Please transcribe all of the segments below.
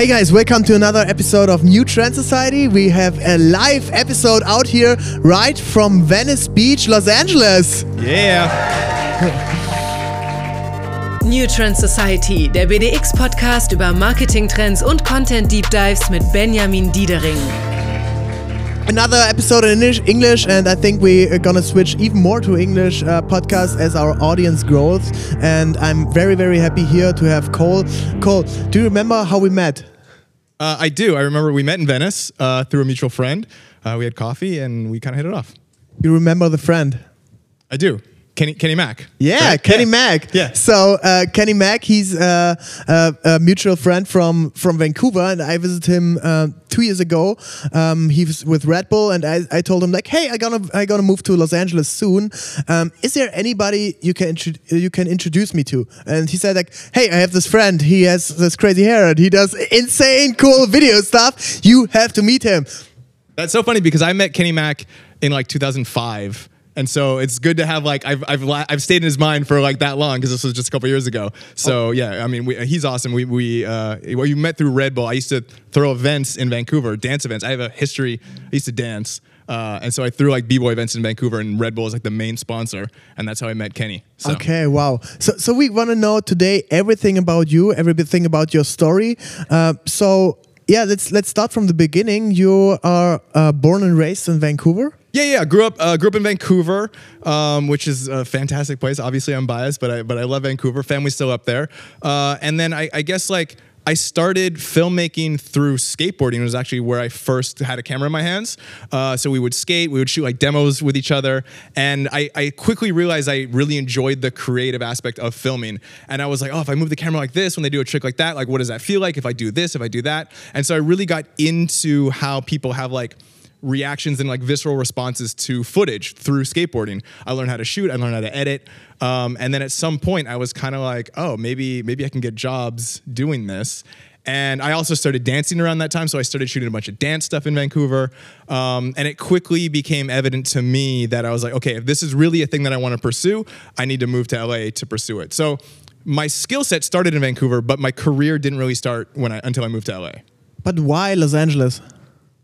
Hey guys, welcome to another episode of New Trend Society. We have a live episode out here right from Venice Beach, Los Angeles. Yeah. New Trend Society, der BDX-Podcast über Marketing-Trends und Content-Deep Dives mit Benjamin Diedering. Another episode in English- and I think we are gonna switch even more to English uh, podcast as our audience grows. And I'm very, very happy here to have Cole. Cole, do you remember how we met? Uh, I do. I remember we met in Venice uh, through a mutual friend. Uh, we had coffee and we kind of hit it off. You remember the friend? I do. Kenny, Kenny Mack. Yeah, right? Kenny Yeah. Mack. Yeah. So uh, Kenny Mack, he's uh, uh, a mutual friend from from Vancouver, and I visited him uh, two years ago. Um, he was with Red Bull, and I, I told him like, "Hey, I gonna I gonna move to Los Angeles soon. Um, is there anybody you can you can introduce me to?" And he said like, "Hey, I have this friend. He has this crazy hair, and he does insane cool video stuff. You have to meet him." That's so funny because I met Kenny Mack in like 2005. And so it's good to have like I've I've la- I've stayed in his mind for like that long because this was just a couple years ago. So yeah, I mean we, he's awesome. We we uh, well you met through Red Bull. I used to throw events in Vancouver, dance events. I have a history. I used to dance, uh, and so I threw like b-boy events in Vancouver, and Red Bull is like the main sponsor, and that's how I met Kenny. So. Okay, wow. So, so we want to know today everything about you, everything about your story. Uh, so, yeah, let's let's start from the beginning. You are uh, born and raised in Vancouver. Yeah, yeah. Grew up, uh, grew up in Vancouver, um, which is a fantastic place. Obviously, I'm biased, but I but I love Vancouver. Family's still up there. Uh, and then I, I guess like I started filmmaking through skateboarding. It was actually where I first had a camera in my hands. Uh, so we would skate, we would shoot like demos with each other, and I, I quickly realized I really enjoyed the creative aspect of filming. And I was like, oh, if I move the camera like this, when they do a trick like that, like what does that feel like? If I do this, if I do that, and so I really got into how people have like reactions and like visceral responses to footage through skateboarding. I learned how to shoot. I learned how to edit. Um, and then at some point, I was kind of like, oh, maybe maybe I can get jobs doing this. And I also started dancing around that time, so I started shooting a bunch of dance stuff in Vancouver. Um, and it quickly became evident to me that I was like, okay, if this is really a thing that I want to pursue, I need to move to LA to pursue it. So my skill set started in Vancouver, but my career didn't really start when I until I moved to LA But why Los Angeles?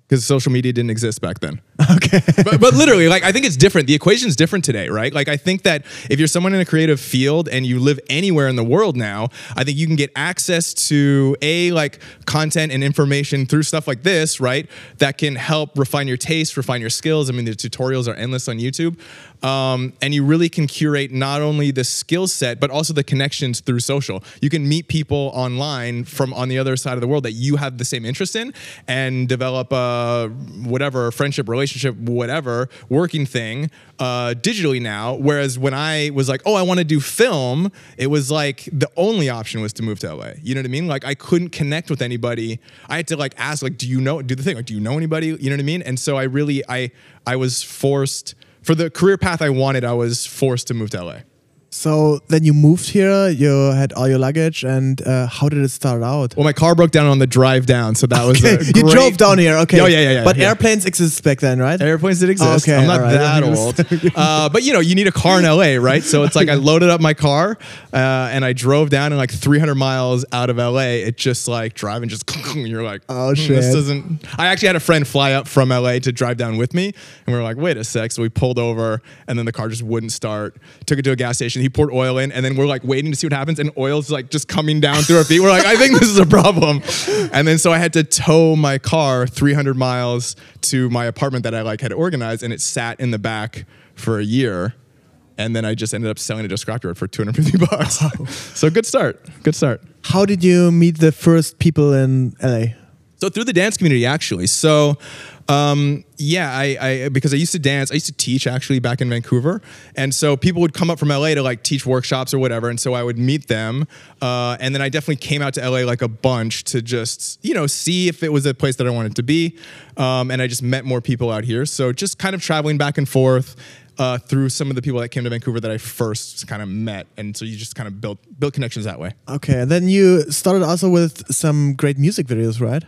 Because social media didn't exist back then. Okay. but, but literally, like I think it's different. The equation's different today, right? Like I think that if you're someone in a creative field and you live anywhere in the world now, I think you can get access to a like content and information through stuff like this, right? That can help refine your taste, refine your skills. I mean, the tutorials are endless on YouTube, um, and you really can curate not only the skill set but also the connections through social. You can meet people online from on the other side of the world that you have the same interest in, and develop a whatever friendship, relationship, whatever working thing uh, digitally now. Whereas when I was like, oh, I want to do film, it was like the only option was to move to LA. You know what I mean? Like I couldn't connect with anybody. I had to like ask, like, do you know? Do the thing? Like, do you know anybody? You know what I mean? And so I really, I, I was forced for the career path I wanted. I was forced to move to LA. So then you moved here. You had all your luggage, and uh, how did it start out? Well, my car broke down on the drive down, so that was a you great- drove down here, okay? Oh yeah, yeah, yeah. But yeah. airplanes exist back then, right? Airplanes did exist. okay, I'm not right. that old. Uh, but you know, you need a car in LA, right? So it's like I loaded up my car uh, and I drove down and like 300 miles out of LA. It just like driving, just you're like, Oh, "Hmm, shit." This doesn't. I actually had a friend fly up from LA to drive down with me, and we were like, wait a sec. So we pulled over, and then the car just wouldn't start. Took it to a gas station. He poured oil in, and then we're like waiting to see what happens, and oil's like just coming down through our feet. We're like, I think this is a problem. And then so I had to tow my car 300 miles to my apartment that I like had organized, and it sat in the back for a year. And then I just ended up selling it to a scrapyard for 250 bucks. so good start. Good start. How did you meet the first people in LA? So through the dance community, actually. So, um, yeah, I, I because I used to dance, I used to teach actually back in Vancouver, and so people would come up from LA to like teach workshops or whatever, and so I would meet them, uh, and then I definitely came out to LA like a bunch to just you know see if it was a place that I wanted to be, um, and I just met more people out here. So just kind of traveling back and forth. Uh, through some of the people that came to Vancouver that I first kind of met, and so you just kind of built built connections that way. Okay, and then you started also with some great music videos, right?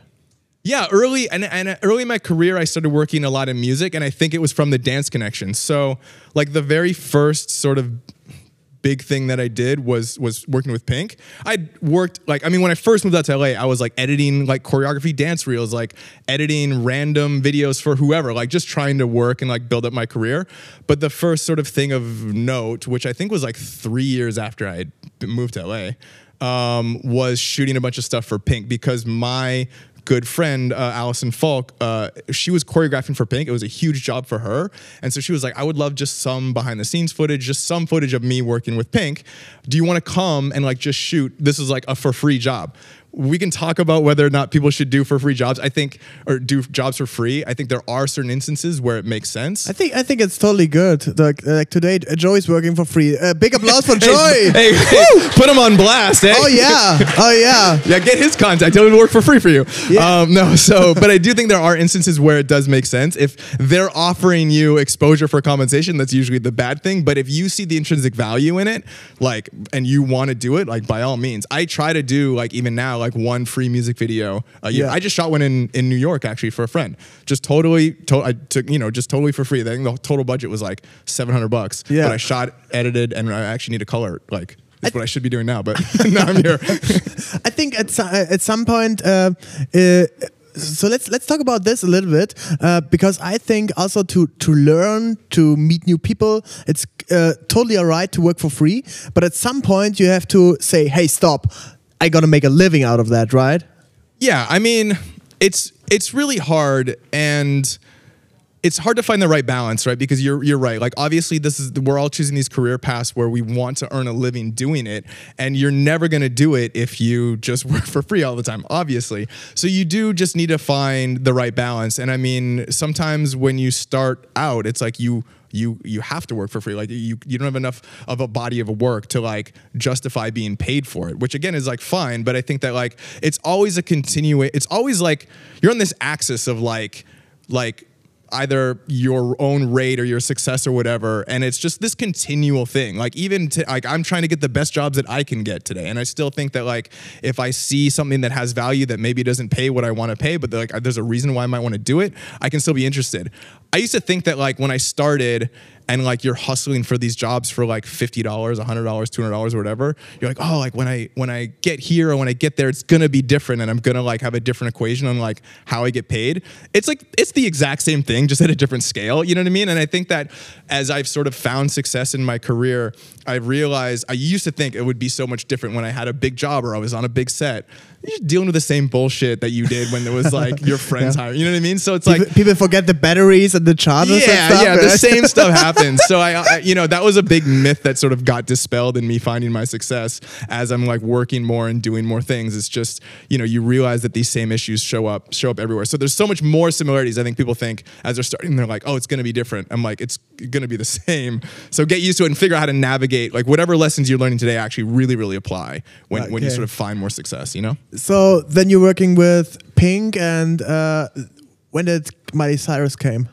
Yeah, early and, and early in my career, I started working a lot in music, and I think it was from the dance connection. So, like the very first sort of big thing that I did was was working with Pink. I worked like I mean when I first moved out to LA, I was like editing like choreography dance reels, like editing random videos for whoever, like just trying to work and like build up my career. But the first sort of thing of note, which I think was like 3 years after I moved to LA, um, was shooting a bunch of stuff for Pink because my good friend, uh, Allison Faulk, uh, she was choreographing for Pink. It was a huge job for her. And so she was like, I would love just some behind the scenes footage, just some footage of me working with Pink. Do you want to come and like just shoot? This is like a for free job we can talk about whether or not people should do for free jobs. I think, or do jobs for free. I think there are certain instances where it makes sense. I think I think it's totally good. Like, like today, Joey's working for free. Uh, big applause for Joey. hey, hey, put him on blast. Eh? Oh yeah, oh yeah, yeah. Get his contact. He'll work for free for you. Yeah. Um, no, so but I do think there are instances where it does make sense. If they're offering you exposure for compensation, that's usually the bad thing. But if you see the intrinsic value in it, like, and you want to do it, like by all means. I try to do like even now like one free music video a year. Yeah. I just shot one in, in New York actually for a friend. Just totally, to, I took you know just totally for free. I think the total budget was like seven hundred bucks. Yeah. But I shot, edited, and I actually need a color like. That's what I should be doing now, but now I'm here. I think at at some point, uh, uh, so let's let's talk about this a little bit uh, because I think also to to learn to meet new people, it's uh, totally alright to work for free, but at some point you have to say, "Hey, stop! I got to make a living out of that, right? Yeah, I mean, it's it's really hard and it's hard to find the right balance, right? Because you're you're right. Like obviously this is we're all choosing these career paths where we want to earn a living doing it and you're never going to do it if you just work for free all the time, obviously. So you do just need to find the right balance. And I mean, sometimes when you start out, it's like you you you have to work for free. Like you you don't have enough of a body of work to like justify being paid for it which again is like fine but i think that like it's always a continue it's always like you're on this axis of like like either your own rate or your success or whatever and it's just this continual thing. Like even to, like i'm trying to get the best jobs that i can get today and i still think that like if i see something that has value that maybe doesn't pay what i want to pay but like there's a reason why i might want to do it i can still be interested i used to think that like when i started and like you're hustling for these jobs for like $50 $100 $200 or whatever you're like oh like when i when i get here or when i get there it's gonna be different and i'm gonna like have a different equation on like how i get paid it's like it's the exact same thing just at a different scale you know what i mean and i think that as i've sort of found success in my career i've realized i used to think it would be so much different when i had a big job or i was on a big set you're dealing with the same bullshit that you did when there was like your friends yeah. hiring. You know what I mean? So it's people, like people forget the batteries and the chargers. Yeah, stuff, yeah, the same stuff happens. So I, I, you know, that was a big myth that sort of got dispelled in me finding my success as I'm like working more and doing more things. It's just you know you realize that these same issues show up show up everywhere. So there's so much more similarities. I think people think as they're starting, they're like, oh, it's going to be different. I'm like, it's going to be the same. So get used to it and figure out how to navigate like whatever lessons you're learning today actually really really apply when okay. when you sort of find more success. You know. So then you're working with Pink, and uh, when did Miley Cyrus came?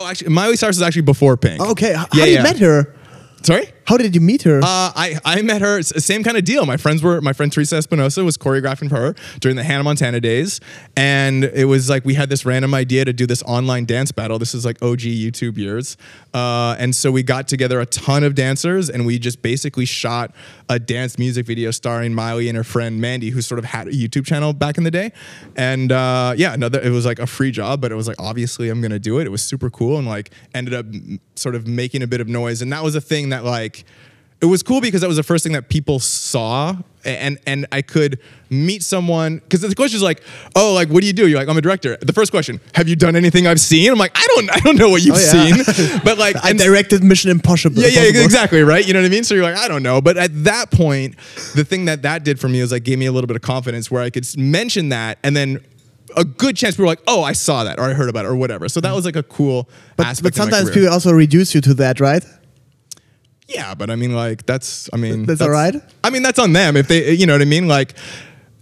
Oh, actually, Miley Cyrus is actually before Pink. Okay, how yeah, you yeah. met her? Sorry. How did you meet her? Uh, I, I met her, same kind of deal. My friends were, my friend Teresa Espinosa was choreographing for her during the Hannah Montana days. And it was like, we had this random idea to do this online dance battle. This is like OG YouTube years. Uh, and so we got together a ton of dancers and we just basically shot a dance music video starring Miley and her friend Mandy, who sort of had a YouTube channel back in the day. And uh, yeah, another, it was like a free job, but it was like, obviously I'm going to do it. It was super cool and like ended up sort of making a bit of noise. And that was a thing that like, it was cool because that was the first thing that people saw and and I could meet someone because the question is like, oh, like what do you do? You're like, I'm a director. The first question, have you done anything I've seen? I'm like, I don't, I don't know what you've oh, yeah. seen, but like, I directed Mission Impossible. Yeah, yeah, exactly, right. You know what I mean? So you're like, I don't know, but at that point, the thing that that did for me was like gave me a little bit of confidence where I could mention that and then a good chance we were like, oh, I saw that or I heard about it or whatever. So that mm. was like a cool but, aspect. But sometimes people also reduce you to that, right? Yeah, but I mean, like that's, I mean, that's, that's all right. I mean, that's on them if they, you know what I mean. Like,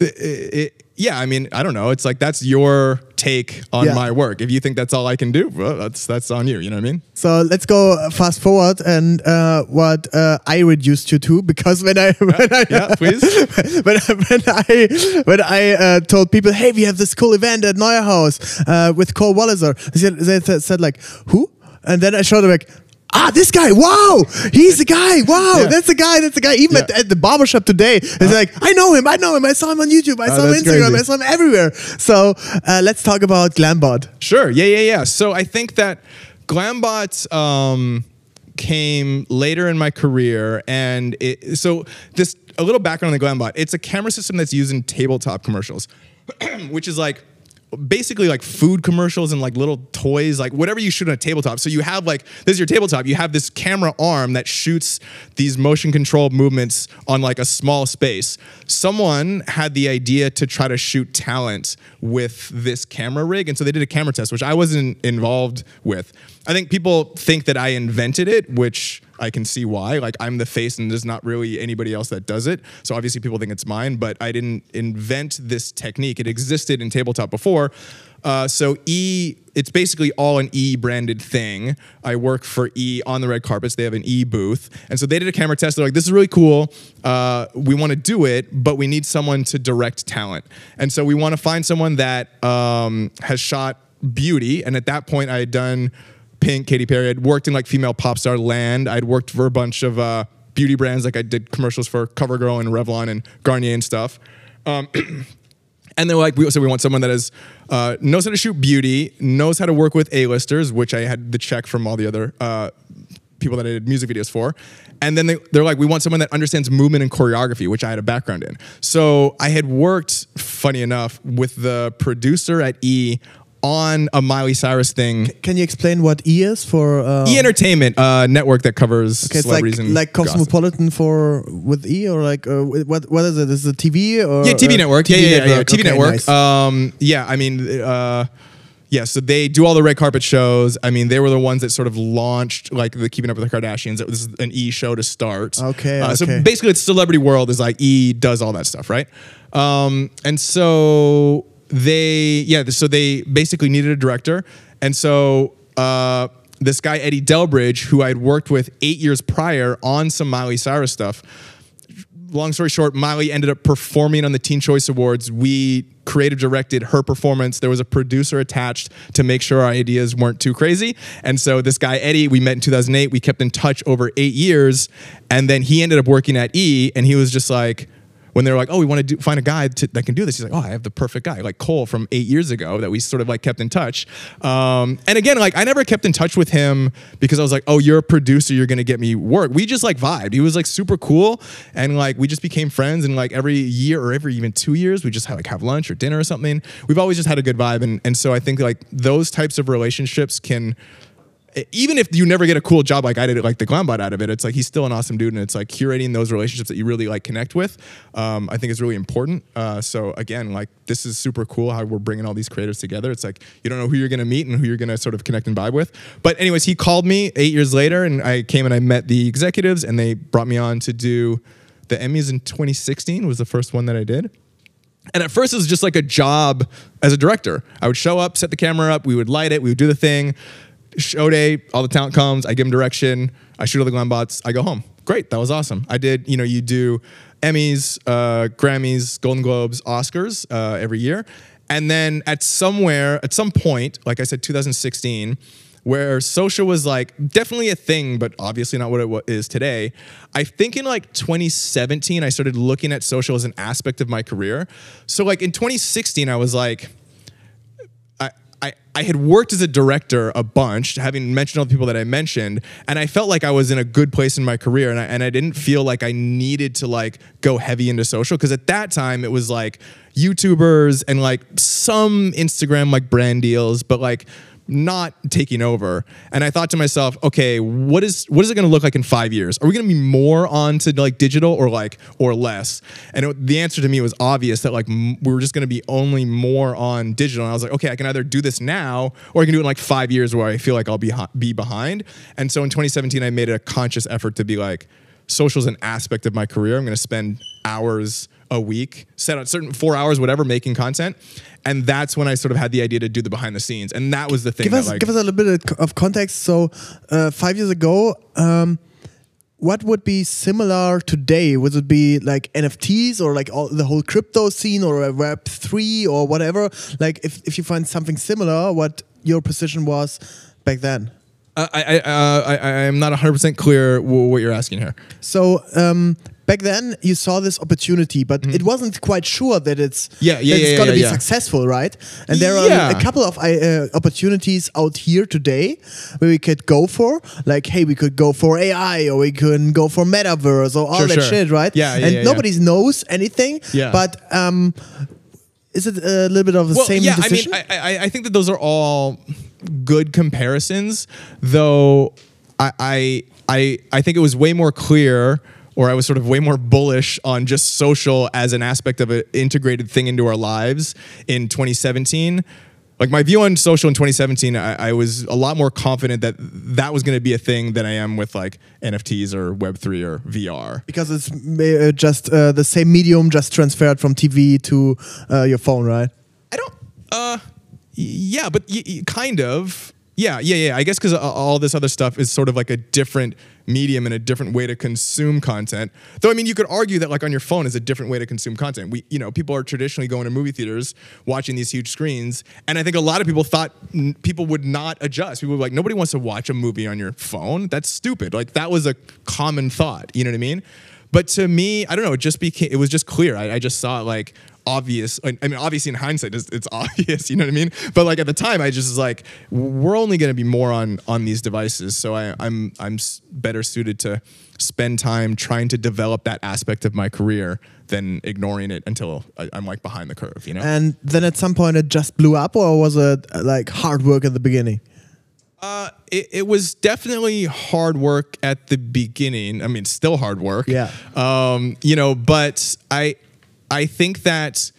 it, it, yeah, I mean, I don't know. It's like that's your take on yeah. my work. If you think that's all I can do, well, that's that's on you. You know what I mean? So let's go fast forward and uh, what uh, I reduced you to because when I when yeah, I yeah, please when, when I when I uh, told people, hey, we have this cool event at NeueHouse uh, with Cole Walliser, they said, they said like who? And then I showed them like ah, this guy, wow, he's the guy, wow, Yeah. that's the guy, that's the guy. Even at, Yeah. at the barbershop today, it's like, I know him, I know him, I saw him on YouTube, I Oh, saw him on Instagram, crazy. I saw him everywhere. So uh, let's talk about Glambot. Sure. Yeah, yeah, yeah. So I think that Glambot um, came later in my career, and it, so this a little background on the Glambot. It's a camera system that's used in tabletop commercials, which is like basically like food commercials and like little toys, like whatever you shoot on a tabletop. So you have like this is your tabletop. You have this camera arm that shoots these motion controlled movements on like a small space. Someone had the idea to try to shoot talent with this camera rig, and so they did a camera test, which I wasn't involved with. I think people think that I invented it, which I can see why. Like I'm the face, and there's not really anybody else that does it. So obviously people think it's mine, but I didn't invent this technique. It existed in tabletop before. Uh, so E, it's basically all an E branded thing. I work for E on the red carpets. They have an E booth, and so they did a camera test. They're like, "This is really cool. Uh, we want to do it, but we need someone to direct talent." And so we want to find someone that um, has shot beauty. And at that point, I had done Pink, Katy Perry. I'd worked in like female pop star land. I'd worked for a bunch of uh, beauty brands. Like I did commercials for CoverGirl and Revlon and Garnier and stuff. Um, and they're like, we, so we want someone that is uh, knows how to shoot beauty, knows how to work with A-listers, which I had the check from all the other uh, people that I did music videos for. And then they, they're like, we want someone that understands movement and choreography, which I had a background in. So I had worked, funny enough, with the producer at E on a Miley Cyrus thing. Can you explain what E is for? Uh, E Entertainment uh, network that covers Okay, celebrities like and like gossip. Cosmopolitan for with E or like uh, what what is it? Is it TV or Yeah, TV network. TV yeah, yeah, yeah, yeah. TV Okay, network. nice. Um, yeah, I mean, uh, yeah. So they do all the red carpet shows. I mean, they were the ones that sort of launched like the Keeping Up with the Kardashians. It was an E show to start. Okay, Uh, So basically, it's celebrity world is like E does all that stuff, right? Um, and so they, yeah. So they basically needed a director, and so. Uh, this guy Eddie Delbridge, who I'd worked with eight years prior on some Miley Cyrus stuff, long story short, Miley ended up performing on the Teen Choice Awards. We creative directed her performance. There was a producer attached to make sure our ideas weren't too crazy. And so this guy Eddie, we met in 2008. We kept in touch over eight years, and then he ended up working at E, and he was just like. When they're like, "Oh, we want to do, find a guy to, that can do this," he's like, "Oh, I have the perfect guy, like Cole from eight years ago that we sort of like kept in touch." Um, and again, like I never kept in touch with him because I was like, "Oh, you're a producer, you're gonna get me work." We just like vibed. He was like super cool, and like we just became friends. And like every year or every even two years, we just have, like have lunch or dinner or something. We've always just had a good vibe, and and so I think like those types of relationships can even if you never get a cool job like I did, like the Glambot out of it, it's like he's still an awesome dude, and it's like curating those relationships that you really like connect with. Um, I think is really important. Uh, so again, like this is super cool how we're bringing all these creators together. It's like you don't know who you're gonna meet and who you're gonna sort of connect and vibe with. But anyways, he called me eight years later, and I came and I met the executives, and they brought me on to do the Emmys in 2016 was the first one that I did. And at first, it was just like a job as a director. I would show up, set the camera up, we would light it, we would do the thing. Show day, all the talent comes, I give them direction, I shoot all the Glambots, I go home. Great, that was awesome. I did, you know, you do Emmys, uh, Grammys, Golden Globes, Oscars uh, every year. And then at somewhere, at some point, like I said, 2016, where social was like definitely a thing, but obviously not what it is today. I think in like 2017, I started looking at social as an aspect of my career. So like in 2016, I was like, I, I, had worked as a director a bunch, having mentioned all the people that I mentioned, and I felt like I was in a good place in my career, and I, and I didn't feel like I needed to like go heavy into social because at that time it was like YouTubers and like some Instagram like brand deals, but like not taking over. And I thought to myself, okay, what is what is it going to look like in five years? Are we going to be more on to like digital or like or less? And it, the answer to me was obvious that like m- we were just going to be only more on digital. And I was like, okay, I can either do this now or I can do it in like five years where I feel like I'll be hi- be behind. And so in 2017, I made a conscious effort to be like, social is an aspect of my career. I'm going to spend hours a week, set on certain four hours, whatever, making content. And that's when I sort of had the idea to do the behind the scenes. And that was the thing give that us like, give us a little bit of context. So, uh, five years ago, um, what would be similar today? Would it be like NFTs or like all, the whole crypto scene or a Web three or whatever? Like, if if you find something similar, what your position was back then? I I, uh, I I am not 100 percent clear wh- what you're asking here. So um, back then you saw this opportunity, but it wasn't quite sure that it's Mm-hmm. Yeah, yeah, that it's yeah, going to yeah, be successful, right? And there are a couple of uh, opportunities out here today where we could go for, like, hey, we could go for AI or we can go for metaverse or all Sure, that sure. shit, right? Yeah, yeah, and nobody knows anything. Yeah. but um, is it a little bit of the well, same yeah, decision? I mean, I, I, I think that those are all good comparisons, though. I, I, I, I think it was way more clear, or I was sort of way more bullish on just social as an aspect of an integrated thing into our lives in 2017. Like my view on social in 2017, I, I was a lot more confident that that was going to be a thing than I am with like NFTs or Web3 or VR. because it's uh, just uh, the same medium, just transferred from TV to uh, your phone, right? I don't. Uh, yeah, but kind of. Yeah, yeah, yeah. I guess because all this other stuff is sort of like a different medium and a different way to consume content. Though I mean, you could argue that like on your phone is a different way to consume content. We, you know, people are traditionally going to movie theaters, watching these huge screens, and I think a lot of people thought mm, people would not adjust. People were like, nobody wants to watch a movie on your phone. That's stupid. Like that was a common thought. You know what I mean? But to me, I don't know. It just became. It was just clear. I, I just saw it like obvious. I I mean, obviously in hindsight, it's, it's obvious. You know what I mean? But like at the time, I just was like, we're only going to be more on on these devices. So I, I'm I'm better suited to spend time trying to develop that aspect of my career than ignoring it until I, I'm like behind the curve. You know? And then at some point it just blew up, or was it uh, like hard work at the beginning? Uh, it, it was definitely hard work at the beginning. I mean, still hard work. Yeah. Um, you know, but I, I think that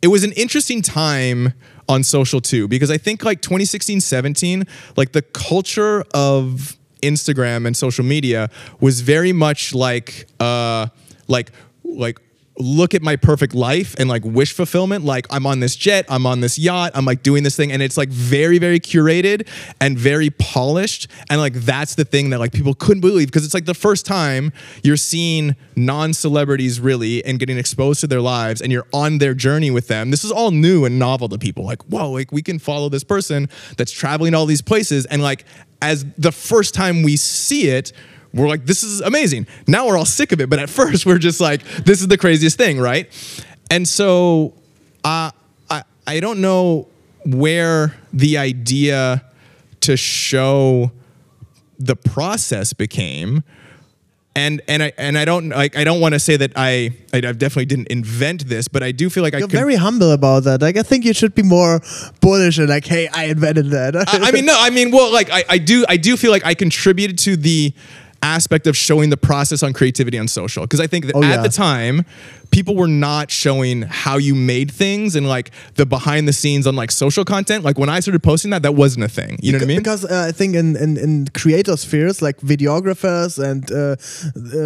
it was an interesting time on social too, because I think like 2016, 17, like the culture of Instagram and social media was very much like, uh, like, like look at my perfect life and like wish fulfillment like i'm on this jet i'm on this yacht i'm like doing this thing and it's like very very curated and very polished and like that's the thing that like people couldn't believe because it's like the first time you're seeing non-celebrities really and getting exposed to their lives and you're on their journey with them. This is all new and novel to people. Like whoa like we can follow this person that's traveling all these places and like as the first time we see it we're like, this is amazing. Now we're all sick of it, but at first we're just like, this is the craziest thing, right? And so uh, I I don't know where the idea to show the process became. And and I and I don't like I don't want to say that I I definitely didn't invent this, but I do feel like I You're could, very humble about that. Like I think you should be more bullish and like, hey, I invented that. I, I mean, no, I mean, well, like I, I do, I do feel like I contributed to the aspect of showing the process on creativity on social because I think that Oh, at yeah. the time people were not showing how you made things and like the behind the scenes on like social content. Like when I started posting that, that wasn't a thing. You know what I mean? Because uh, I think in, in, in creator spheres, like videographers and uh,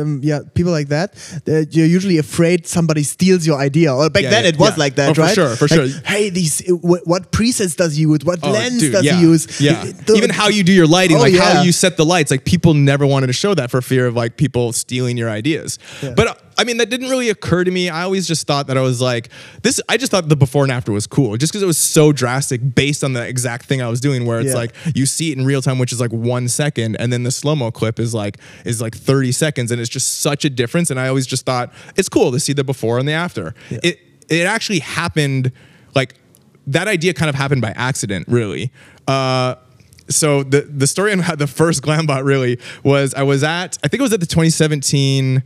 um, yeah, people like that, you're usually afraid somebody steals your idea. Or back Yeah, then yeah, it was yeah. like that, Oh, for sure, for Like, sure. Hey, these what presets does he use? What Oh, lens dude, does he use? Yeah. The- Even how you do your lighting, Oh, like how you set the lights. Like people never wanted to show that for fear of like people stealing your ideas. But I mean, that didn't really occur to me. I always just thought that I was like, this, I just thought the before and after was cool just because it was so drastic based on the exact thing I was doing where it's Yeah. like you see it in real time, which is like one second. And then the slow mo clip is like, is like 30 seconds. And it's just such a difference. And I always just thought it's cool to see the before and the after. It, it actually happened like that idea kind of happened by accident, really. Uh, so the the story on how the first Glambot really was I was at I think it was at the 2017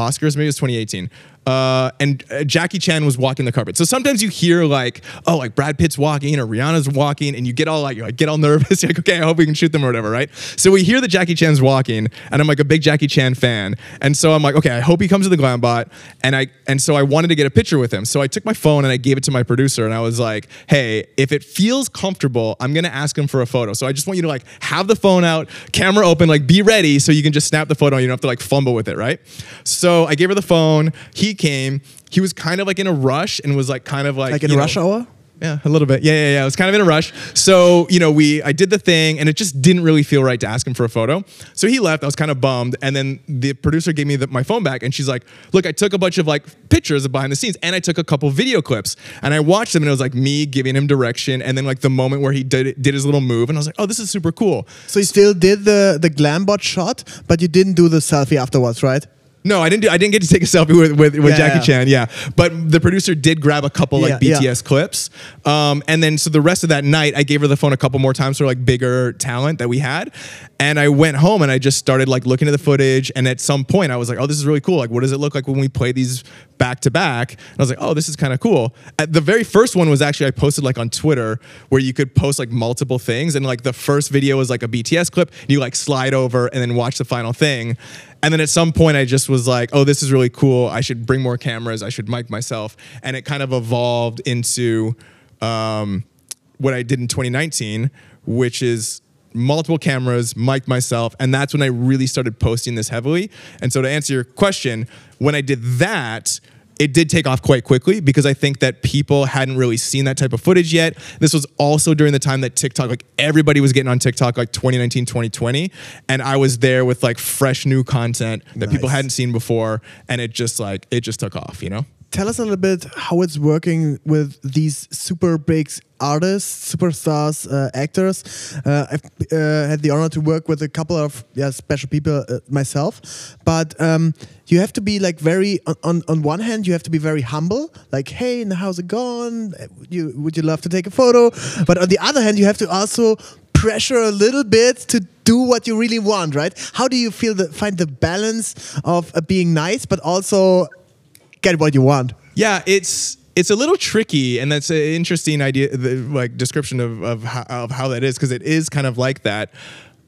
Oscars, maybe it was 2018. Uh, and uh, Jackie Chan was walking the carpet. So sometimes you hear like, oh, like Brad Pitt's walking or Rihanna's walking, and you get all like, you like get all nervous. You're like, okay, I hope we can shoot them or whatever, right? So we hear that Jackie Chan's walking, and I'm like a big Jackie Chan fan, and so I'm like, okay, I hope he comes to the Glambot, and I and so I wanted to get a picture with him. So I took my phone and I gave it to my producer, and I was like, hey, if it feels comfortable, I'm gonna ask him for a photo. So I just want you to like have the phone out, camera open, like be ready, so you can just snap the photo. You don't have to like fumble with it, right? So I gave her the phone. He came. He was kind of like in a rush and was like kind of like like in know- rush hour? Yeah, a little bit. Yeah, yeah, yeah. I was kind of in a rush. So, you know, we I did the thing and it just didn't really feel right to ask him for a photo. So he left. I was kind of bummed. And then the producer gave me the, my phone back and she's like, look, I took a bunch of like pictures of behind the scenes and I took a couple video clips and I watched them and it was like me giving him direction and then like the moment where he did did his little move and I was like, oh, this is super cool. So you still did the the Glambot shot, but you didn't do the selfie afterwards, right? No, I didn't. Do, I didn't get to take a selfie with with, with Yeah, Jackie yeah. Chan. Yeah, but the producer did grab a couple like Yeah. BTS clips, um, and then so the rest of that night, I gave her the phone a couple more times for like bigger talent that we had, and I went home and I just started like looking at the footage, and at some point I was like, oh, this is really cool. Like, what does it look like when we play these back to back? And I was like, oh, this is kind of cool. At the very first one was actually I posted like on Twitter where you could post like multiple things, and like the first video was like a BTS clip, and you like slide over and then watch the final thing. And then at some point, I just was like, oh, this is really cool. I should bring more cameras. I should mic myself. And it kind of evolved into um, what I did in 2019, which is multiple cameras, mic myself. And that's when I really started posting this heavily. And so to answer your question, when I did that, it did take off quite quickly because I think that people hadn't really seen that type of footage yet. This was also during the time that TikTok, like everybody was getting on TikTok, like 2019, 2020. And I was there with like fresh new content that people hadn't seen before. And it just like, it just took off, you know? Tell us a little bit how it's working with these super big artists, superstars, uh, actors. Uh, I've uh, had the honor to work with a couple of yeah special people uh, myself, but um, you have to be like very on, on on one hand you have to be very humble, like hey, how's it going? Would you would you love to take a photo? But on the other hand, you have to also pressure a little bit to do what you really want, right? How do you feel the find the balance of uh, being nice but also get what you want? Yeah, it's it's a little tricky, and that's an interesting idea, the, like description of of how, of how that is, because it is kind of like that.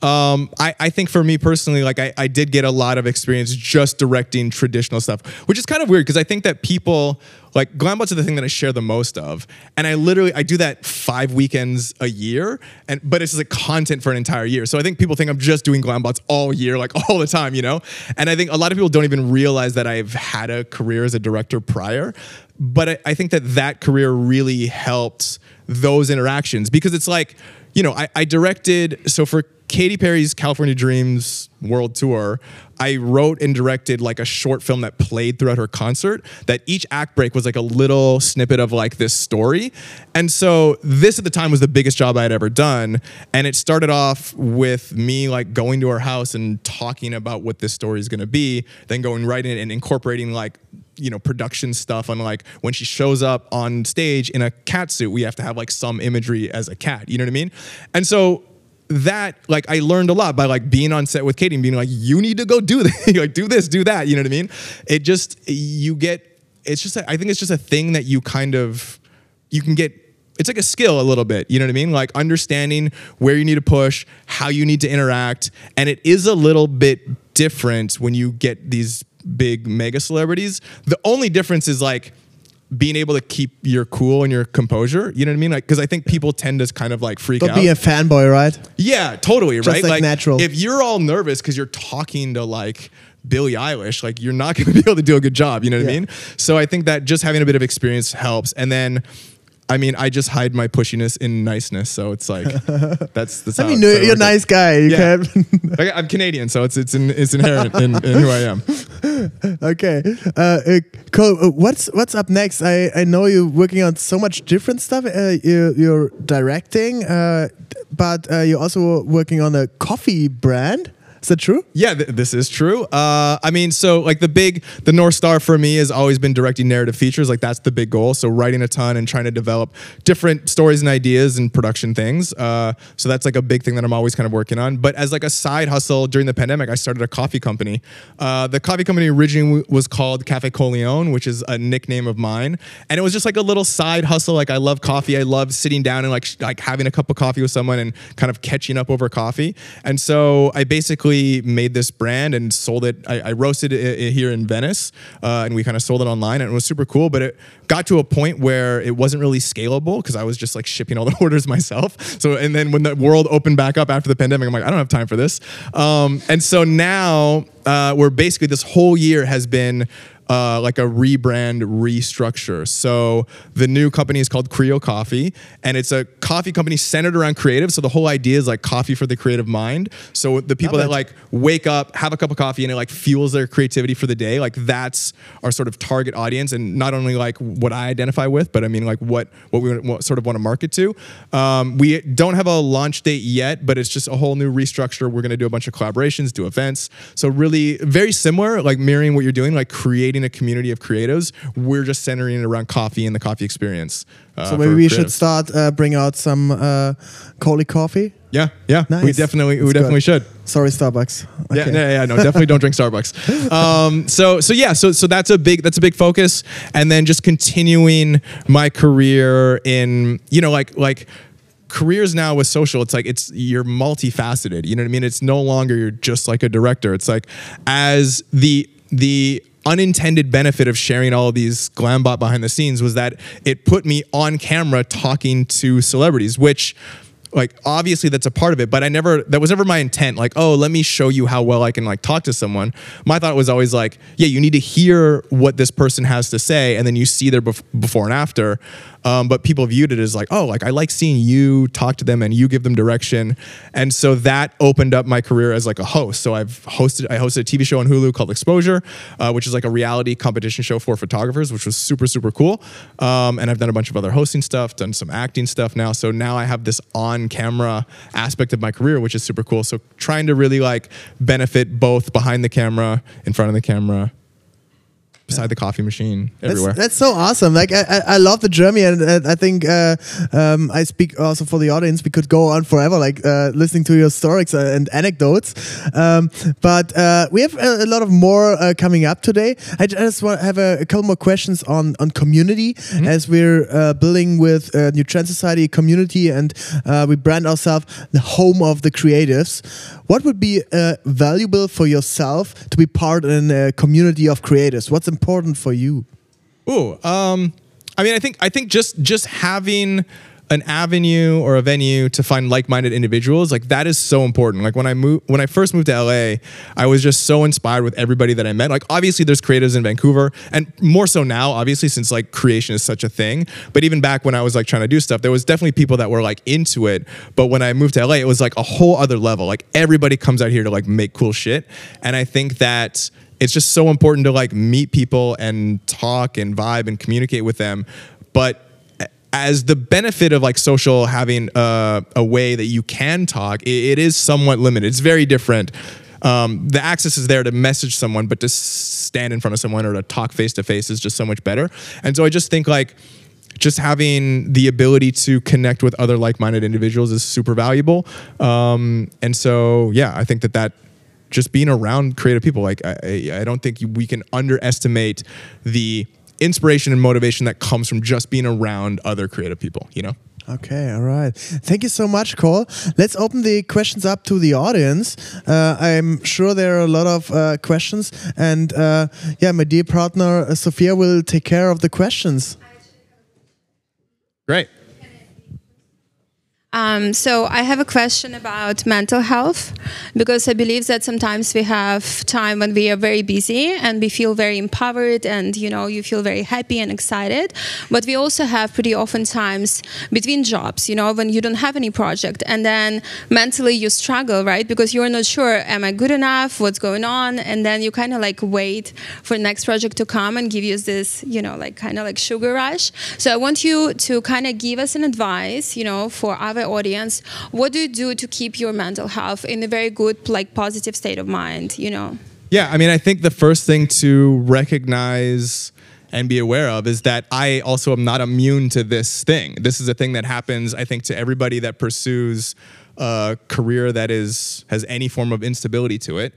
Um, I, I think for me personally, like I, I did get a lot of experience just directing traditional stuff, which is kind of weird because I think that people like Glambots are the thing that I share the most of, and I literally I do that five weekends a year, and but it's like content for an entire year. So I think people think I'm just doing Glambots all year, like all the time, you know. And I think a lot of people don't even realize that I've had a career as a director prior, but I, I think that that career really helped those interactions because it's like you know I, I directed so for Katy Perry's California Dreams World Tour, I wrote and directed like a short film that played throughout her concert. That each act break was like a little snippet of like this story. And so this at the time was the biggest job I had ever done. And it started off with me like going to her house and talking about what this story is gonna be, then going right in and incorporating like you know production stuff on like when she shows up on stage in a cat suit we have to have like some imagery as a cat you know what i mean and so that like I learned a lot by like being on set with Katy and being like, you need to go do this, like do this, do that. You know what I mean? It just you get. It's just a, I think it's just a thing that you kind of you can get. It's like a skill a little bit. You know what I mean? Like understanding where you need to push, how you need to interact, and it is a little bit different when you get these big mega celebrities. The only difference is like being able to keep your cool and your composure. You know what I mean? Like, because I think people tend to kind of like freak Don't out. be a fanboy, right? Yeah, totally, right? like natural. If you're all nervous because you're talking to like Billie Eilish, like you're not going to be able to do a good job. You know what I mean? So I think that just having a bit of experience helps. And then, I mean, I just hide my pushiness in niceness. So it's like that's that's. I mean, you're, you're a nice guy. You Yeah. can Like, I'm Canadian, so it's it's in, it's inherent in, in who I am. okay. Uh, uh, Cole, uh, what's what's up next? I, I know you're working on so much different stuff. Uh, you, you're directing, uh, but uh, you're also working on a coffee brand. Is that true? Yeah, th- this is true. Uh, I mean, so like the big, the North Star for me has always been directing narrative features. Like that's the big goal. So writing a ton and trying to develop different stories and ideas and production things. Uh, so that's like a big thing that I'm always kind of working on. But as like a side hustle during the pandemic, I started a coffee company. Uh, the coffee company originally was called Cafe Coleon, which is a nickname of mine, and it was just like a little side hustle. Like I love coffee. I love sitting down and like sh- like having a cup of coffee with someone and kind of catching up over coffee. And so I basically made this brand and sold it. I, I roasted it i- here in Venice, uh, and we kind of sold it online, and it was super cool. But it got to a point where it wasn't really scalable because I was just like shipping all the orders myself. So and then when the world opened back up after the pandemic, I'm like, I don't have time for this. Um, and so now uh, we're basically this whole year has been uh, like a rebrand restructure. So the new company is called Creo Coffee, and it's a coffee company centered around creative. So the whole idea is like coffee for the creative mind. So the people that like wake up, have a cup of coffee, and it like fuels their creativity for the day. Like that's our sort of target audience, and not only like what I identify with, but I mean like what what we what sort of want to market to. Um, we don't have a launch date yet, but it's just a whole new restructure. We're gonna do a bunch of collaborations, do events. So really very similar, like mirroring what you're doing, like creating a community of creatives. We're just centering it around coffee and the coffee experience. uh, So maybe we should start uh, bring out some uh, Coley coffee. Yeah, yeah. We Nice. definitely, we definitely good. should. Sorry, Starbucks. Yeah, yeah, yeah, no, definitely don't drink Starbucks. Um, so, so yeah, so so that's a big that's a big focus, and then just continuing my career in you know like like careers now with social it's like it's you're multifaceted you know what i mean it's no longer you're just like a director it's like as the the unintended benefit of sharing all of these glambot behind the scenes was that it put me on camera talking to celebrities which like obviously that's a part of it but i never that was never my intent like oh let me show you how well i can like talk to someone. My thought was always like yeah you need to hear what this person has to say and then you see their bef- before and after um, but people viewed it as like oh like i like seeing you talk to them and you give them direction. And so that opened up my career as like a host. So i've hosted i hosted a tv show on hulu called exposure uh, which is like a reality competition show for photographers which was super super cool. Um, and i've done a bunch of other hosting stuff done some acting stuff now. So now i have this on camera aspect of my career which is super cool. So trying to really like benefit both behind the camera in front of the camera beside the coffee machine everywhere That's, that's so awesome. Like I, I, I love the journey, and uh, I think uh, um, I speak also for the audience. We could go on forever, like uh, listening to your stories uh, and anecdotes. Um, but uh, we have a, a lot of more uh, coming up today. I just want to have a, a couple more questions on on community as we're uh, building with uh, New Trend Society community, and uh, we brand ourselves the home of the creatives. What would be uh, valuable for yourself to be part in a community of creators? What's important for you? Ooh, um, I mean, I think I think just just having an avenue or a venue to find like-minded individuals like that is so important. Like when i moved when i first moved to la i was just so inspired with everybody that i met. Like obviously there's creatives in vancouver and more so now obviously since like creation is such a thing. But even back when i was like trying to do stuff there was definitely people that were like into it. But when i moved to la it was like a whole other level. Like everybody comes out here to like make cool shit. And i think that it's just so important to like meet people and talk and vibe and communicate with them but as the benefit of like social having a, a way that you can talk, it, it is somewhat limited. It's very different. Um, the access is there to message someone, but to stand in front of someone or to talk face to face is just so much better. And so I just think like just having the ability to connect with other like-minded individuals is super valuable. Um, and so yeah, I think that that just being around creative people, like I, I I don't think we can underestimate the inspiration and motivation that comes from just being around other creative people. You know. Okay, all right. Thank you so much, Cole. Let's open the questions up to the audience. Uh, I'm sure there are a lot of uh, questions, and uh, yeah, my dear partner uh, Sophia will take care of the questions. Great. Um, so I have a question about mental health because I believe that sometimes we have time when we are very busy and we feel very empowered and you know you feel very happy and excited, but we also have pretty often times between jobs, you know, when you don't have any project and then mentally you struggle, right? Because you're not sure, am I good enough? What's going on? And then you kind of like wait for next project to come and give you this, you know, like kind of like sugar rush. So I want you to kind of give us an advice, you know, for our audience. What do you do to keep your mental health in a very good, like positive state of mind, you know? Yeah, I mean, I think the first thing to recognize and be aware of is that I also am not immune to this thing. This is a thing that happens, I think, to everybody that pursues a career that is has any form of instability to it.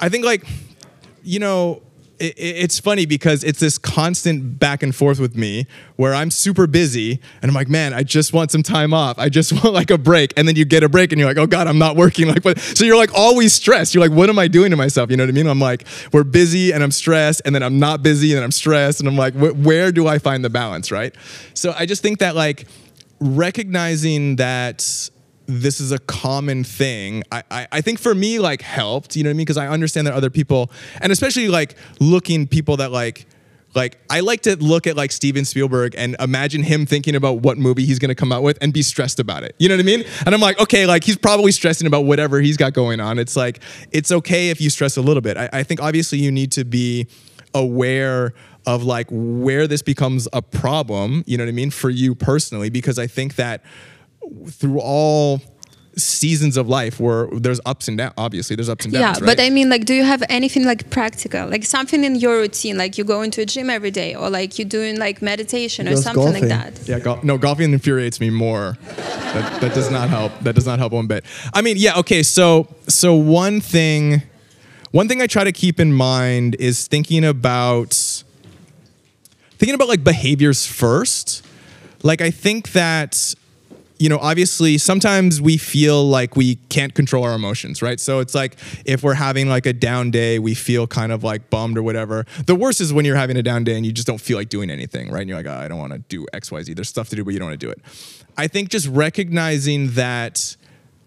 I think, like, you know, it, it's funny because it's this constant back and forth with me where I'm super busy and I'm like, man, I just want some time off. I just want like a break. And then you get a break and you're like, oh God, I'm not working. Like, what? So you're like always stressed. You're like, what am I doing to myself? You know what I mean? I'm like, we're busy and I'm stressed and then I'm not busy and I'm stressed. And I'm like, where do I find the balance? Right. So I just think that like recognizing that this is a common thing. I, I, I think for me, like helped, you know what I mean? Because I understand that other people, and especially like looking people that like, like I like to look at like Steven Spielberg and imagine him thinking about what movie he's gonna come out with and be stressed about it. You know what I mean? And I'm like, okay, like he's probably stressing about whatever he's got going on. It's like it's okay if you stress a little bit. I, I think obviously you need to be aware of like where this becomes a problem. You know what I mean for you personally, because I think that through all seasons of life where there's ups and downs obviously there's ups and downs. yeah downs but i mean like do you have anything like practical like something in your routine like you go into a gym every day or like you're doing like meditation or something golfing. like that Yeah, gol- no, golfing infuriates me more. That, that does not help. That does not help one bit. I mean, yeah, okay. So, so one thing, one thing I try to keep in mind is thinking about, thinking about like behaviors first. Like, I think that, you know, obviously sometimes we feel like we can't control our emotions, right? So it's like if we're having like a down day, we feel kind of like bummed or whatever. The worst is when you're having a down day and you just don't feel like doing anything, right? And you're like, oh, I don't want to do X, Y, Z. There's stuff to do, but you don't want to do it. I think just recognizing that,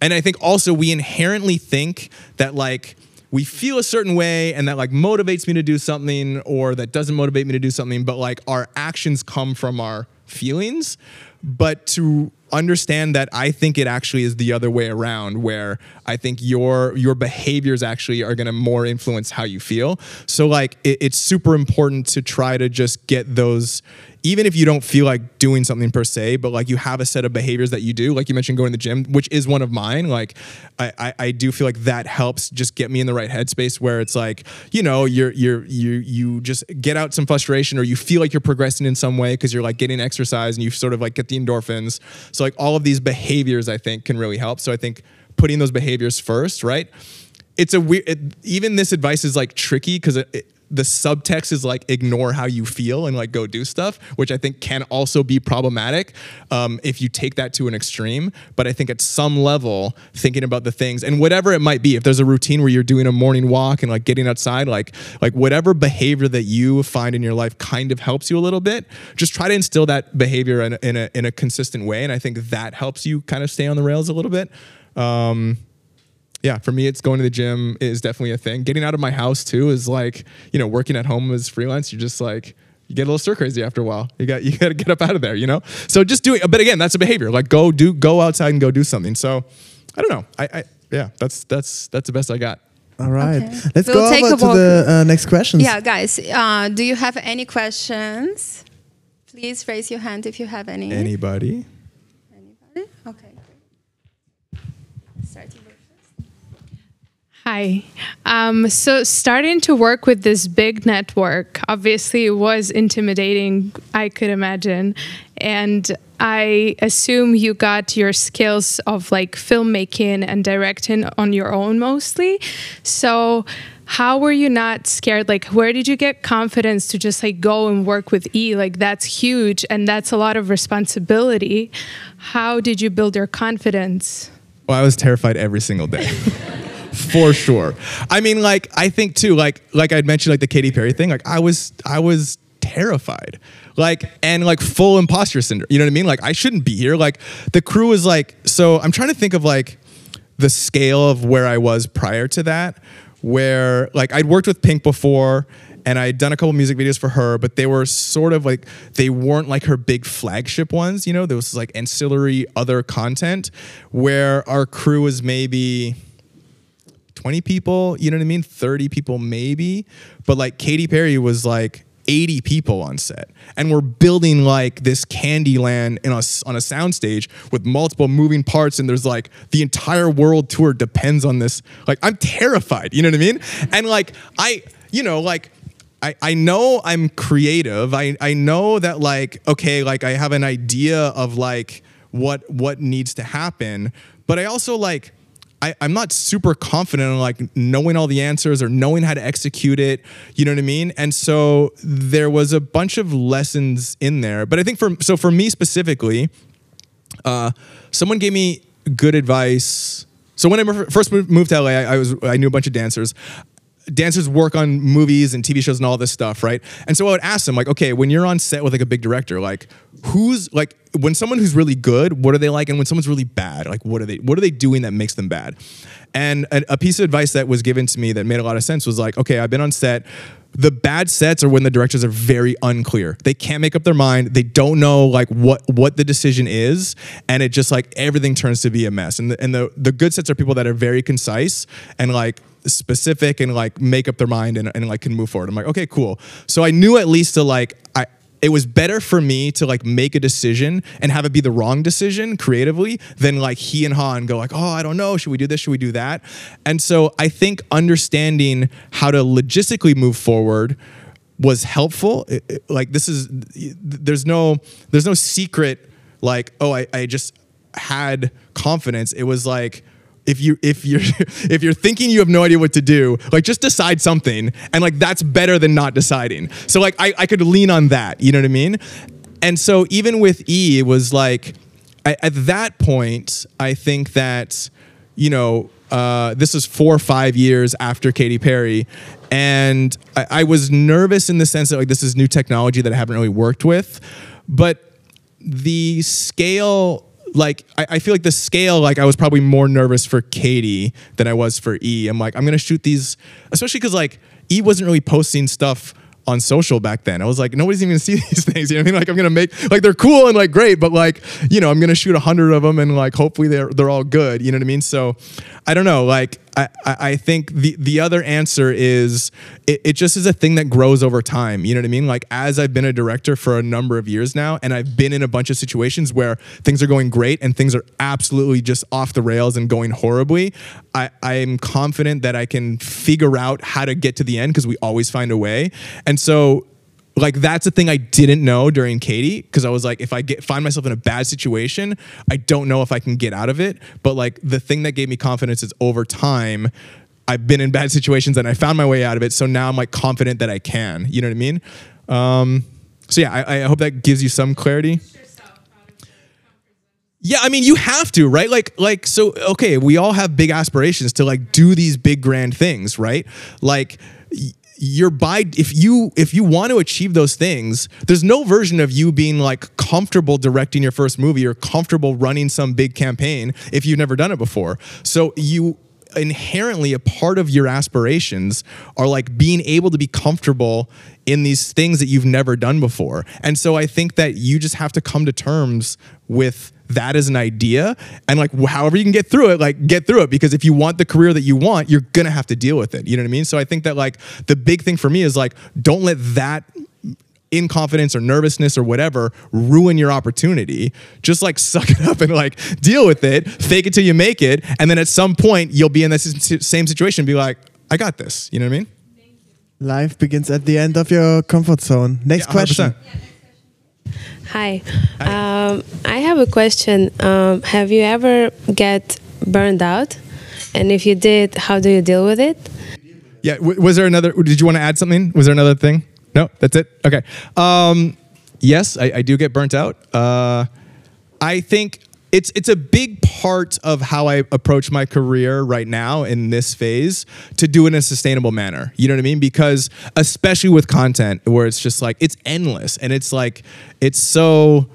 and I think also we inherently think that like, we feel a certain way and that like motivates me to do something or that doesn't motivate me to do something but like our actions come from our feelings but to understand that I think it actually is the other way around where I think your your behaviors actually are going to more influence how you feel. So like it, it's super important to try to just get those even if you don't feel like doing something per se, but like you have a set of behaviors that you do, like you mentioned going to the gym, which is one of mine. Like I, I, I do feel like that helps just get me in the right headspace where it's like, you know, you're you're you you just get out some frustration or you feel like you're progressing in some way because you're like getting exercise and you sort of like get the endorphins. So like all of these behaviors I think can really help. So I think putting those behaviors first, right? It's a weird. It, even this advice is like tricky because it, it, the subtext is like ignore how you feel and like go do stuff, which I think can also be problematic um, if you take that to an extreme. But I think at some level, thinking about the things and whatever it might be, if there's a routine where you're doing a morning walk and like getting outside, like like whatever behavior that you find in your life kind of helps you a little bit, just try to instill that behavior in a, in a, in a consistent way, and I think that helps you kind of stay on the rails a little bit. Um, yeah, for me, it's going to the gym is definitely a thing. Getting out of my house too is like, you know, working at home as freelance. You're just like, you get a little stir crazy after a while. You got you got to get up out of there, you know. So just doing, but again, that's a behavior. Like go do go outside and go do something. So I don't know. I, I yeah, that's that's that's the best I got. All right. Okay. Let's We'll go take over a to the uh, next questions. yeah guys uh, do you have any questions please raise your hand if you have any Anybody? Anybody? okay great. Start you first. Hi. Um, so, starting to work with this big network obviously was intimidating, I could imagine. And I assume you got your skills of like filmmaking and directing on your own mostly. So, how were you not scared? Like, where did you get confidence to just like go and work with E? Like, that's huge and that's a lot of responsibility. How did you build your confidence? Well, I was terrified every single day. For sure. I mean, like, I think too, like, like I'd mentioned, like the Katy Perry thing. Like, I was, I was terrified, like, and like full imposter syndrome. You know what I mean? Like, I shouldn't be here. Like, the crew is like. So I'm trying to think of like the scale of where I was prior to that, where like I'd worked with Pink before and I'd done a couple music videos for her, but they were sort of like they weren't like her big flagship ones, you know. There was like ancillary other content where our crew was maybe 20 people, you know what I mean? 30 people maybe. But like Katy Perry was like 80 people on set. And we're building like this candy land in a, on a soundstage with multiple moving parts. And there's like the entire world tour depends on this. Like I'm terrified, you know what I mean? And like I, you know, like I, I know I'm creative. I, I know that like, okay, like I have an idea of like what what needs to happen. But I also like I, I'm not super confident in like knowing all the answers or knowing how to execute it. You know what I mean? And so there was a bunch of lessons in there. But I think for so for me specifically, uh, someone gave me good advice. So when I first moved moved to LA, I, I was I knew a bunch of dancers. Dancers work on movies and TV shows and all this stuff, right? And so I would ask them, like, okay, when you're on set with like a big director, like, who's like, when someone who's really good, what are they like? And when someone's really bad, like, what are they, what are they doing that makes them bad? And a, a piece of advice that was given to me that made a lot of sense was like, okay, I've been on set. The bad sets are when the directors are very unclear. They can't make up their mind. They don't know like what what the decision is, and it just like everything turns to be a mess. And the, and the the good sets are people that are very concise and like specific and like make up their mind and, and like can move forward. I'm like, okay, cool. So I knew at least to like I it was better for me to like make a decision and have it be the wrong decision creatively than like he and Han go like, oh, I don't know, should we do this? Should we do that? And so I think understanding how to logistically move forward was helpful. It- it- like this is there's no there's no secret like oh I, I just had confidence. It was like if you if you're if you're thinking you have no idea what to do like just decide something. And like that's better than not deciding. So like i, I could lean on that. You know what i mean? And so even with e it was like I, at that point i think that you know uh, this was four or five years after Katy Perry, and I, I was nervous in the sense that like this is new technology that I haven't really worked with, but the scale like I, I feel like the scale like i was probably more nervous for Katy than i was for e. I'm like i'm gonna shoot these especially because like e wasn't really posting stuff on social back then. I was like nobody's even gonna see these things you know what i mean? Like i'm gonna make like they're cool and like great but like you know i'm gonna shoot a hundred of them and like hopefully they're they're all good you know what i mean? So i don't know like I, I think the the other answer is it, it just is a thing that grows over time. You know what I mean? Like as I've been a director for a number of years now, and I've been in a bunch of situations where things are going great and things are absolutely just off the rails and going horribly. I I'm confident that I can figure out how to get to the end because we always find a way. And so like that's a thing I didn't know during Katy because I was like, if I get find myself in a bad situation, I don't know if I can get out of it. But like the thing that gave me confidence is over time, I've been in bad situations and I found my way out of it. So now I'm like confident that I can. You know what I mean? Um, so yeah, I, I hope that gives you some clarity. Yeah, I mean you have to, right? Like like so okay, we all have big aspirations to like do these big grand things, right? Like you're by if you if you want to achieve those things, there's no version of you being like comfortable directing your first movie or comfortable running some big campaign if you've never done it before. So you inherently a part of your aspirations are like being able to be comfortable in these things that you've never done before. And so I think that you just have to come to terms with that as an idea. And like however you can get through it like get through it. Because if you want the career that you want you're going to have to deal with it. You know what i mean? So i think that like the big thing for me is like don't let that inconfidence or nervousness or whatever ruin your opportunity. Just like suck it up and like deal with it. Fake it till you make it. And then at some point you'll be in this same situation and be like i got this. You know what i mean? Life begins at the end of your comfort zone. Next Yeah, question. 100%. Hi. Um, I have a question. Um, have you ever get burned out? And if you did, how do you deal with it? Yeah. W- was there another? Did you want to add something? Was there another thing? No, that's it. Okay. Um, yes, I, I do get burnt out. Uh, I think it's it's a big part of how I approach my career right now in this phase to do it in a sustainable manner. You know what I mean? Because especially with content where it's just like it's endless and it's like it's so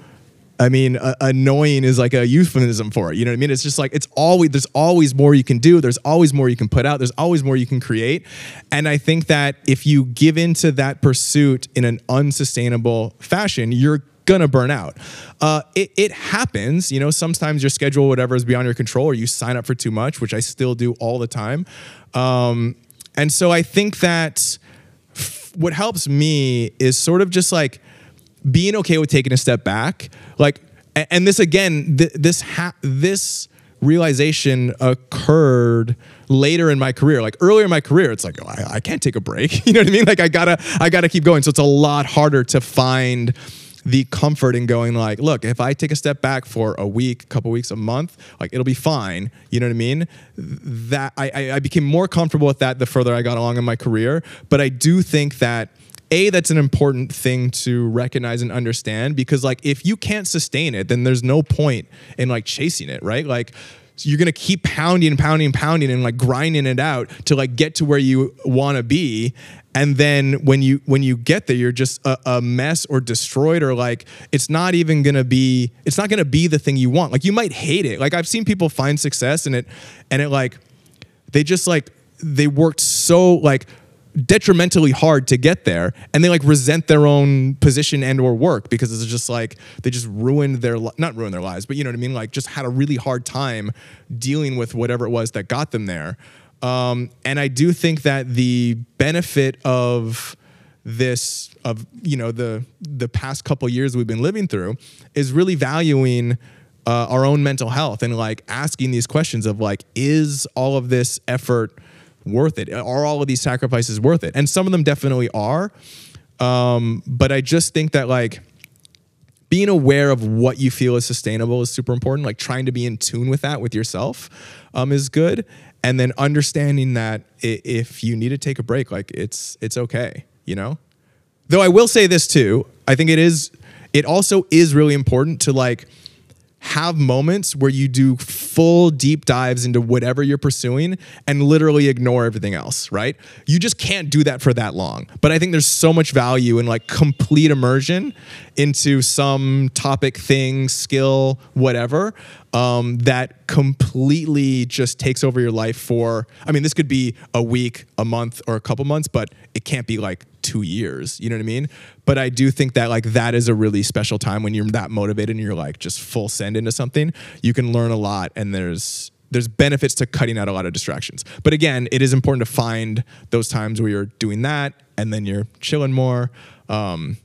I mean, uh, annoying is like a euphemism for it. You know what I mean? It's just like it's always there's always more you can do. There's always more you can put out. There's always more you can create. And I think that if you give into that pursuit in an unsustainable fashion, you're gonna burn out. Uh, it, it happens. You know, sometimes your schedule, whatever, is beyond your control, or you sign up for too much, which I still do all the time. Um, and so I think that f- what helps me is sort of just like being okay with taking a step back like a- and this again th- this ha- this realization occurred later in my career like earlier in my career it's like oh, I, I can't take a break you know what i mean like i gotta i gotta keep going so it's a lot harder to find the comfort in going like look if i take a step back for a week a couple weeks a month like it'll be fine. You know what i mean? That I, I i became more comfortable with that the further i got along in my career. But i do think that a that's an important thing to recognize and understand because like if you can't sustain it then there's no point in like chasing it right? Like So you're gonna keep pounding and pounding and pounding and like grinding it out to like get to where you want to be. And then when you when you get there, you're just a, a mess or destroyed or like it's not even gonna be it's not gonna be the thing you want. Like you might hate it. Like I've seen people find success and it and it like they just like they worked so like detrimentally hard to get there and they like resent their own position and or work because it's just like they just ruined their li- not ruined their lives but you know what i mean like just had a really hard time dealing with whatever it was that got them there um, and i do think that the benefit of this of you know the the past couple years we've been living through is really valuing uh, our own mental health and like asking these questions of like is all of this effort worth it? Are all of these sacrifices worth it? And some of them definitely are. Um, but i just think that like being aware of what you feel is sustainable is super important. Like trying to be in tune with that with yourself um, is good and then understanding that if you need to take a break like it's it's okay you know? Though i will say this too i think it is it also is really important to like have moments where you do full deep dives into whatever you're pursuing and literally ignore everything else, right? You just can't do that for that long. But I think there's so much value in like complete immersion into some topic, thing, skill, whatever, um, that completely just takes over your life for, I mean, this could be a week, a month, or a couple months, but it can't be like two years. You know what I mean? But I do think that like that is a really special time when you're that motivated and you're like just full send into something. You can learn a lot and there's there's benefits to cutting out a lot of distractions. But again, it is important to find those times where you're doing that and then you're chilling more. Um,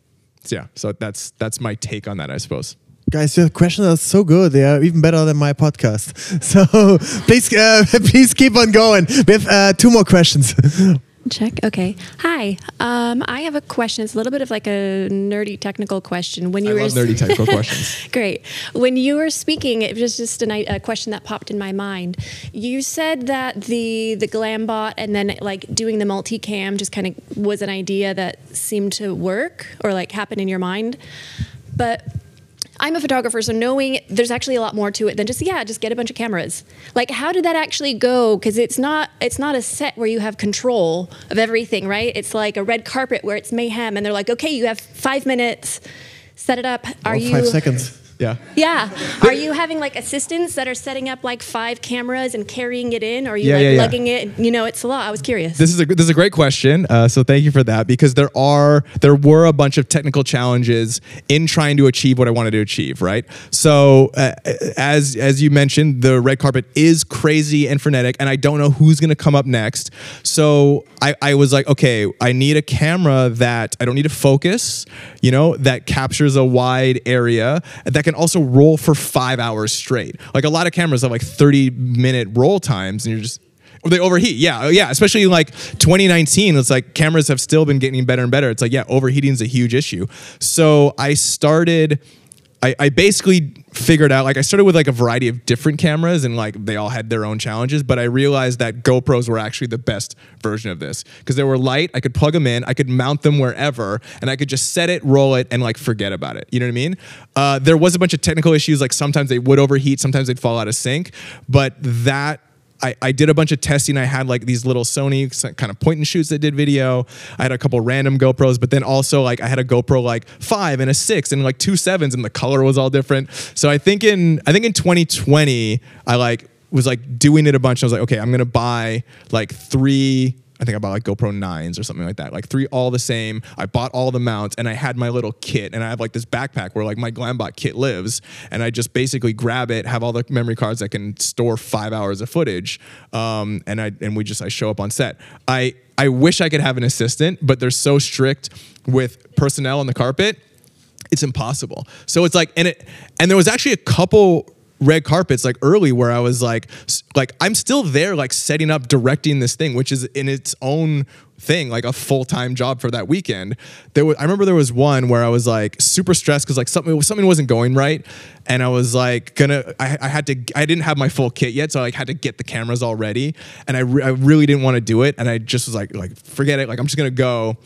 so yeah, so that's that's my take on that, I suppose. Guys, your questions are so good. They are even better than my podcast. So please, uh, please keep on going. We have uh, two more questions. Check. Okay. Hi. Um, I have a question. It's a little bit of like a nerdy technical question. When I you were love nerdy technical questions. Great. When you were speaking, it was just an, a question that popped in my mind. You said that the the Glambot and then like doing the multicam just kind of was an idea that seemed to work or like happen in your mind, but. I'm a photographer, so knowing there's actually a lot more to it than just yeah, just get a bunch of cameras. Like, how did that actually go? Because it's not it's not a set where you have control of everything, right? It's like a red carpet where it's mayhem, and they're like, okay, you have five minutes, set it up. Are oh, Or you five seconds? Yeah. yeah. Are you having like assistants that are setting up like five cameras and carrying it in? Or are you Yeah, like yeah, yeah. lugging it? You know, it's a lot. I was curious. This is a this is a great question. Uh, so thank you for that because there are there were a bunch of technical challenges in trying to achieve what I wanted to achieve. Right. So uh, as as you mentioned, the red carpet is crazy and frenetic, and I don't know who's going to come up next. So I, I was like, okay, I need a camera that I don't need to focus. You know, that captures a wide area that can also roll for five hours straight. Like a lot of cameras have like thirty minute roll times, and you're just they overheat. Yeah, oh, yeah. Especially like 2019, it's like cameras have still been getting better and better. It's like yeah, overheating is a huge issue. So I started. I, I basically figured out like I started with like a variety of different cameras and like they all had their own challenges, but I realized that GoPros were actually the best version of this because they were light. I could plug them in, I could mount them wherever, and I could just set it, roll it, and like forget about it. You know what I mean? Uh, there was a bunch of technical issues, like sometimes they would overheat, sometimes they'd fall out of sync, but that I, I did a bunch of testing. I had like these little Sony kind of point and shoots that did video. I had a couple random GoPros, but then also like I had a GoPro like five and a six and like two sevens, and the color was all different. So I think in I think in 2020 I like was like doing it a bunch. I was like, okay, I'm gonna buy like three. I think I bought like GoPro nines or something like that, like three all the same. I bought all the mounts and I had my little kit and I have like this backpack where like my Glambot kit lives and I just basically grab it, have all the memory cards that can store five hours of footage, um, and I and we just I show up on set. I I wish I could have an assistant, but they're so strict with personnel on the carpet it's impossible. So it's like, and it, and there was actually a couple red carpets like early where I was like, like I'm still there, like setting up, directing this thing, which is in its own thing, like a full time job for that weekend. There was, I remember there was one where I was like super stressed because like something something wasn't going right, and I was like gonna, I, I had to, I didn't have my full kit yet, so I like had to get the cameras all ready, and I, re- I really didn't want to do it, and I just was like, like forget it, like I'm just gonna go,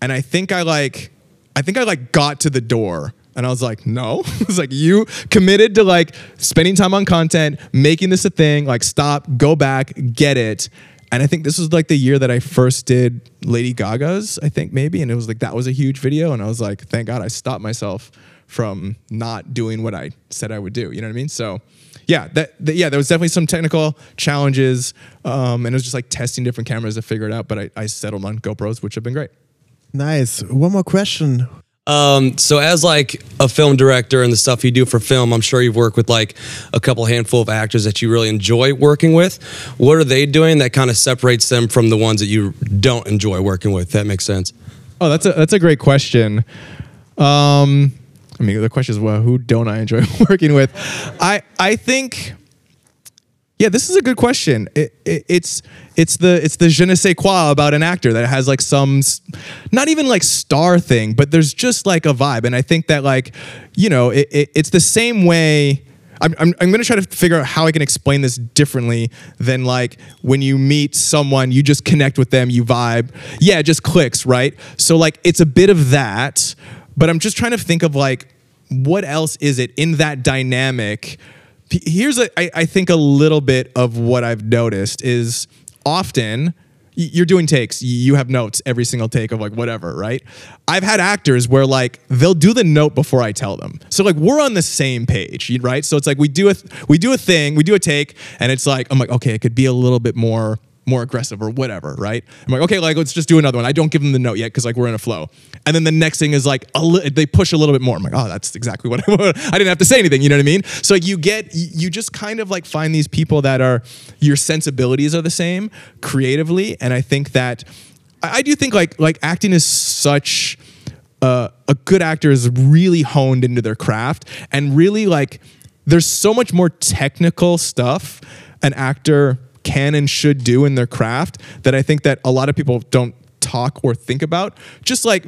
and I think I like. I think I like got to the door And I was like, no. it's like you committed to like spending time on content, making this a thing, like stop, go back, get it. And I think this was like the year that I first did Lady Gaga's, I think maybe. And it was like that was a huge video. And I was like, thank God I stopped myself from not doing what I said I would do. You know what I mean? So yeah, that, that yeah, there was definitely some technical challenges. Um, and it was just like testing different cameras to figure it out. But I, I settled on GoPros, which have been great. Nice. One more question. Um, so as like a film director and the stuff you do for film, I'm sure you've worked with like a couple handful of actors that you really enjoy working with. What are they doing that kind of separates them from the ones that you don't enjoy working with? That makes sense. Oh, that's a that's a great question. Um, I mean, the question is, well, who don't I enjoy working with? I I think, yeah, this is a good question. It, it, it's it's the it's the je ne sais quoi about an actor that has like some, not even like star thing, but there's just like a vibe, and I think that like, you know, it, it it's the same way. I'm, I'm, I'm going to try to figure out how I can explain this differently than like when you meet someone, you just connect with them, you vibe. Yeah, it just clicks, right? So, like, it's a bit of that, but I'm just trying to think of like, what else is it in that dynamic? Here's, a, I, I think, a little bit of what I've noticed is often you're doing takes you have notes every single take of like whatever right? I've had actors where like they'll do the note before i tell them. So like we're on the same page right? So it's like we do a we do a thing we do a take and it's like i'm like okay it could be a little bit more more aggressive or whatever, right? I'm like, okay, like let's just do another one. I don't give them the note yet because like we're in a flow. And then the next thing is like li- they push a little bit more. I'm like, oh, that's exactly what I, I didn't have to say anything. You know what I mean? So like you get you just kind of like find these people that are your sensibilities are the same creatively, and I think that I, I do think like like acting is such. Uh, a good actor is really honed into their craft and really like there's so much more technical stuff an actor can and should do in their craft that I think that a lot of people don't talk or think about. Just like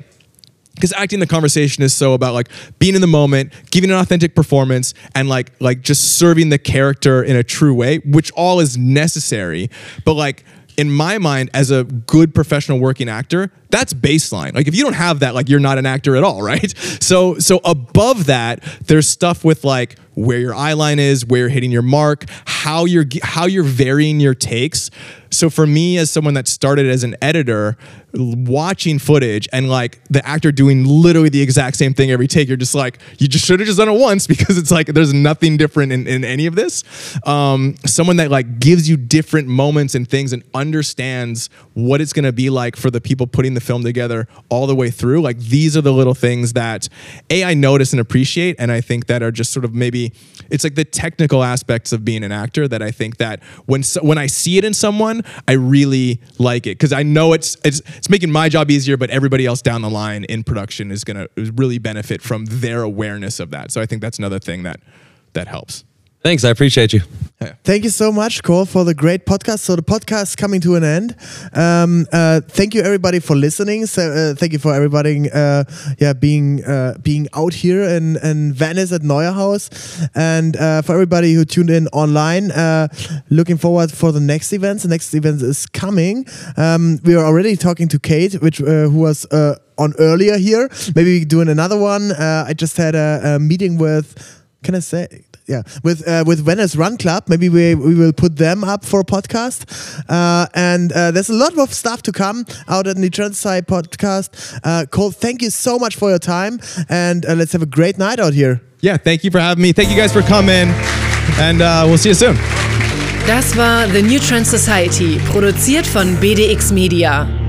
because acting the conversation is so about like being in the moment giving an authentic performance and like like just serving the character in a true way which all is necessary. But like in my mind as a good professional working actor that's baseline. Like if you don't have that like you're not an actor at all right? So so above that there's stuff with like where your eye line is where you're hitting your mark how you're how you're varying your takes. So for me as someone that started as an editor watching footage and like the actor doing literally the exact same thing every take you're just like you just should have just done it once because it's like there's nothing different in, in any of this. Um, someone that like gives you different moments and things and understands what it's going to be like for the people putting the film together all the way through like these are the little things that a i notice and appreciate and i think that are just sort of maybe it's like the technical aspects of being an actor that i think that when when i see it in someone i really like it because i know it's it's it's making my job easier but everybody else down the line in production is going to really benefit from their awareness of that. So i think that's another thing that that helps Thanks, I appreciate you. Thank you so much, Cole, for the great podcast. So the podcast coming to an end. Um, uh, thank you everybody for listening. So uh, thank you for everybody, uh, yeah, being uh, being out here in, in Venice at NeueHouse, and uh, for everybody who tuned in online. Uh, looking forward for the next events. The next event is coming. Um, we are already talking to Kate, which who was on earlier here. Maybe doing another one. I just had a, a meeting with. Can I say? Yeah, with uh, with Venice Run Club. Maybe we we will put them up for a podcast. Uh, and uh, there's a lot of stuff to come out at the Transite podcast. Uh, Cole, thank you so much for your time, and uh, let's have a great night out here. Yeah, thank you for having me. Thank you guys for coming, and uh, we'll see you soon. Das war The New Trend Society, produziert von BDX Media.